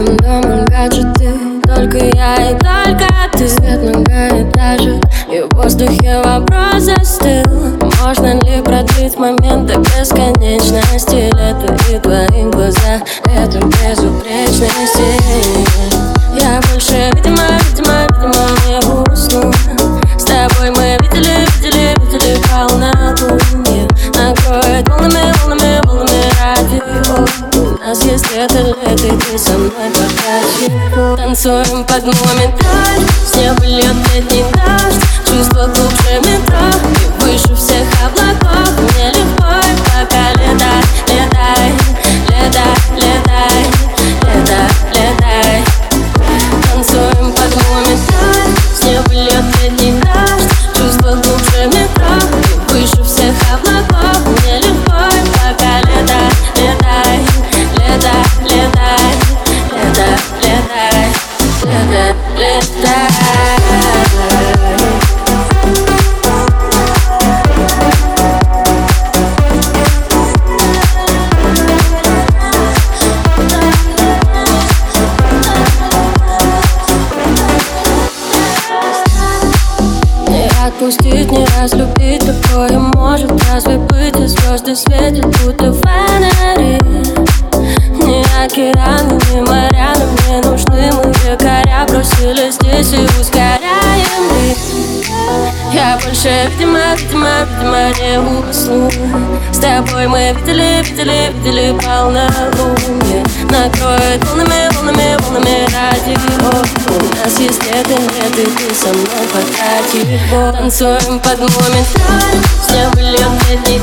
Оставим дома гаджеты. Только я и только ты. Свет многоэтажек И в воздухе вопрос застыл. Можно ли продлить моменты бесконечности? Лето и твои глаза Это безупречности. Я больше, видимо, видимо, видимо не усну. С тобой мы видели, видели, видели полнолуние Накроет волнами, волнами, волнами радио У нас есть это лето, и ты со мной пока Танцуем под моменталь. С неба летний отпустить, не разлюбить Такое может разве быть? И звезды светят, будто фонари. Не океаны, не моря Бросили здесь и ускоряем ритм Я больше, видимо, видимо, видимо не усну С тобой мы видели, видели, видели полнолуние. Накроет волнами, волнами, волнами радио У нас есть лето, нет, и ты со мной пока тихо Танцуем под моменталь С неба льет летний